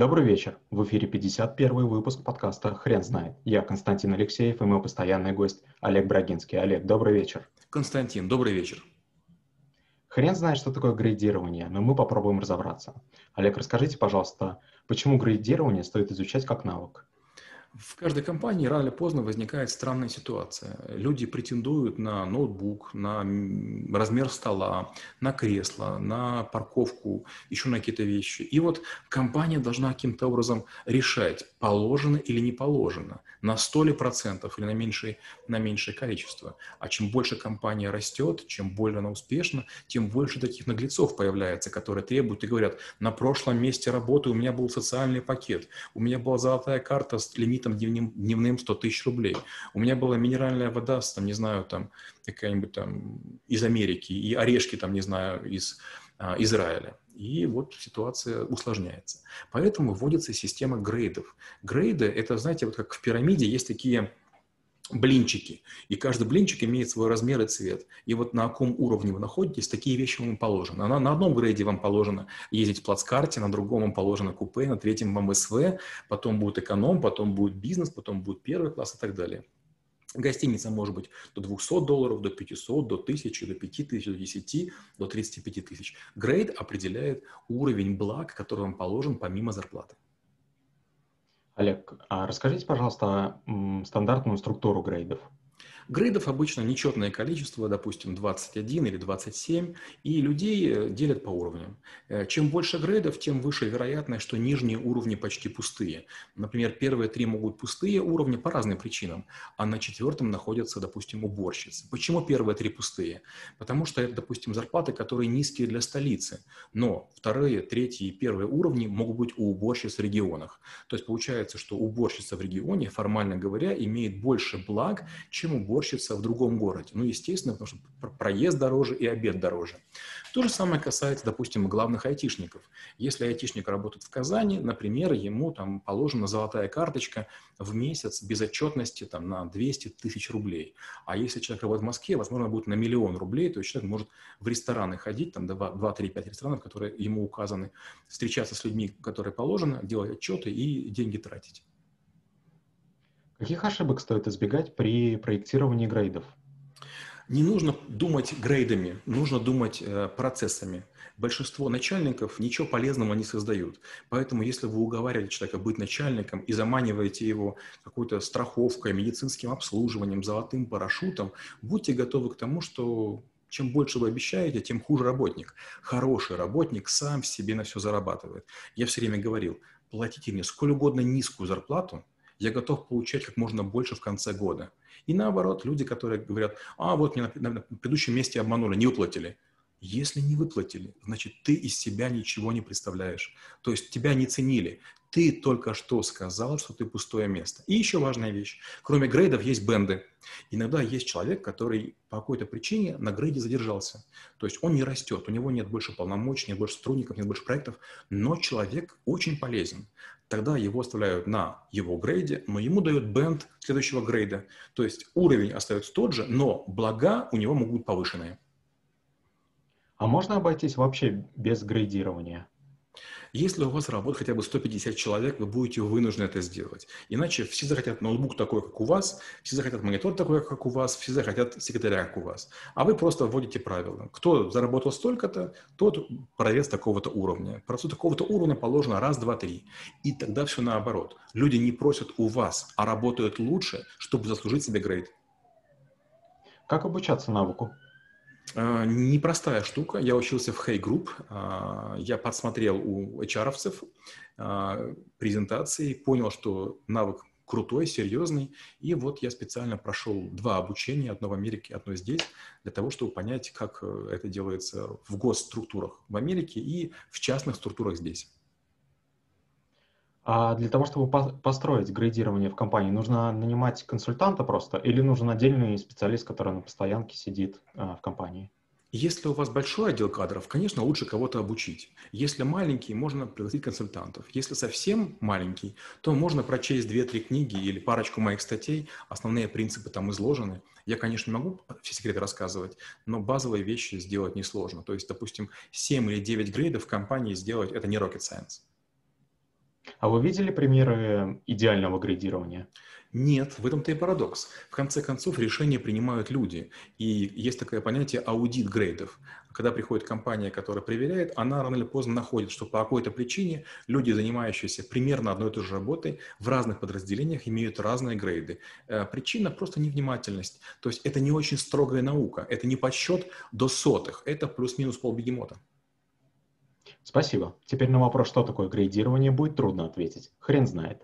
Добрый вечер. В эфире 51 выпуск подкаста «Хрен знает». Я Константин Алексеев и мой постоянный гость Олег Брагинский. Олег, добрый вечер. Константин, добрый вечер. Хрен знает, что такое грейдирование, но мы попробуем разобраться. Олег, расскажите, пожалуйста, почему грейдирование стоит изучать как навык? В каждой компании рано или поздно возникает странная ситуация. Люди претендуют на ноутбук, на размер стола, на кресло, на парковку, еще на какие-то вещи. И вот компания должна каким-то образом решать, положено или не положено, на 100 ли процентов или на меньшее, на меньшее количество. А чем больше компания растет, чем более она успешна, тем больше таких наглецов появляется, которые требуют и говорят, на прошлом месте работы у меня был социальный пакет, у меня была золотая карта с лимитом лимитом дневным, дневным 100 тысяч рублей. У меня была минеральная вода, с, там, не знаю, там, какая-нибудь там из Америки, и орешки, там, не знаю, из а, Израиля. И вот ситуация усложняется. Поэтому вводится система грейдов. Грейды – это, знаете, вот как в пирамиде есть такие блинчики. И каждый блинчик имеет свой размер и цвет. И вот на каком уровне вы находитесь, такие вещи вам положены. На, на одном грейде вам положено ездить в плацкарте, на другом вам положено купе, на третьем вам СВ, потом будет эконом, потом будет бизнес, потом будет первый класс и так далее. Гостиница может быть до 200 долларов, до 500, до 1000, до 5000, до 10, до 35 тысяч. Грейд определяет уровень благ, который вам положен помимо зарплаты. Олег, а расскажите, пожалуйста, стандартную структуру грейдов. Грейдов обычно нечетное количество, допустим, 21 или 27, и людей э, делят по уровням. Э, чем больше грейдов, тем выше вероятность, что нижние уровни почти пустые. Например, первые три могут пустые уровни по разным причинам, а на четвертом находятся, допустим, уборщицы. Почему первые три пустые? Потому что это, допустим, зарплаты, которые низкие для столицы, но вторые, третьи и первые уровни могут быть у уборщиц в регионах. То есть получается, что уборщица в регионе, формально говоря, имеет больше благ, чем уборщица уборщица в другом городе. Ну, естественно, потому что проезд дороже и обед дороже. То же самое касается, допустим, главных айтишников. Если айтишник работает в Казани, например, ему там положена золотая карточка в месяц без отчетности там, на 200 тысяч рублей. А если человек работает в Москве, возможно, будет на миллион рублей, то есть человек может в рестораны ходить, там 2, 3, 5 ресторанов, которые ему указаны, встречаться с людьми, которые положено, делать отчеты и деньги тратить. Каких ошибок стоит избегать при проектировании грейдов? Не нужно думать грейдами, нужно думать э, процессами. Большинство начальников ничего полезного не создают. Поэтому, если вы уговариваете человека быть начальником и заманиваете его какой-то страховкой, медицинским обслуживанием, золотым парашютом, будьте готовы к тому, что чем больше вы обещаете, тем хуже работник. Хороший работник сам себе на все зарабатывает. Я все время говорил, платите мне сколь угодно низкую зарплату, я готов получать как можно больше в конце года. И наоборот, люди, которые говорят, а вот мне на, предыдущем месте обманули, не выплатили. Если не выплатили, значит, ты из себя ничего не представляешь. То есть тебя не ценили. Ты только что сказал, что ты пустое место. И еще важная вещь. Кроме грейдов есть бенды. Иногда есть человек, который по какой-то причине на грейде задержался. То есть он не растет, у него нет больше полномочий, нет больше сотрудников, нет больше проектов, но человек очень полезен. Тогда его оставляют на его грейде, но ему дают бенд следующего грейда. То есть уровень остается тот же, но блага у него могут быть повышенные. А можно обойтись вообще без грейдирования? Если у вас работает хотя бы 150 человек, вы будете вынуждены это сделать. Иначе все захотят ноутбук такой, как у вас, все захотят монитор такой, как у вас, все захотят секретаря, как у вас. А вы просто вводите правила. Кто заработал столько-то, тот продавец такого-то уровня. Продавцу такого-то уровня положено раз, два, три. И тогда все наоборот. Люди не просят у вас, а работают лучше, чтобы заслужить себе грейд. Как обучаться навыку? А, непростая штука. Я учился в Hey Group. А, я подсмотрел у HR-овцев а, презентации, понял, что навык крутой, серьезный. И вот я специально прошел два обучения, одно в Америке, одно здесь, для того, чтобы понять, как э, это делается в госструктурах в Америке и в частных структурах здесь. А для того, чтобы построить грейдирование в компании, нужно нанимать консультанта просто или нужен отдельный специалист, который на постоянке сидит а, в компании? Если у вас большой отдел кадров, конечно, лучше кого-то обучить. Если маленький, можно пригласить консультантов. Если совсем маленький, то можно прочесть две-три книги или парочку моих статей. Основные принципы там изложены. Я, конечно, не могу все секреты рассказывать, но базовые вещи сделать несложно. То есть, допустим, 7 или 9 грейдов в компании сделать – это не rocket science. А вы видели примеры идеального градирования? Нет, в этом-то и парадокс. В конце концов, решения принимают люди. И есть такое понятие аудит грейдов. Когда приходит компания, которая проверяет, она рано или поздно находит, что по какой-то причине люди, занимающиеся примерно одной и той же работой, в разных подразделениях имеют разные грейды. Э, причина просто невнимательность. То есть это не очень строгая наука. Это не подсчет до сотых. Это плюс-минус полбегемота. Спасибо. Теперь на вопрос, что такое грейдирование, будет трудно ответить. Хрен знает.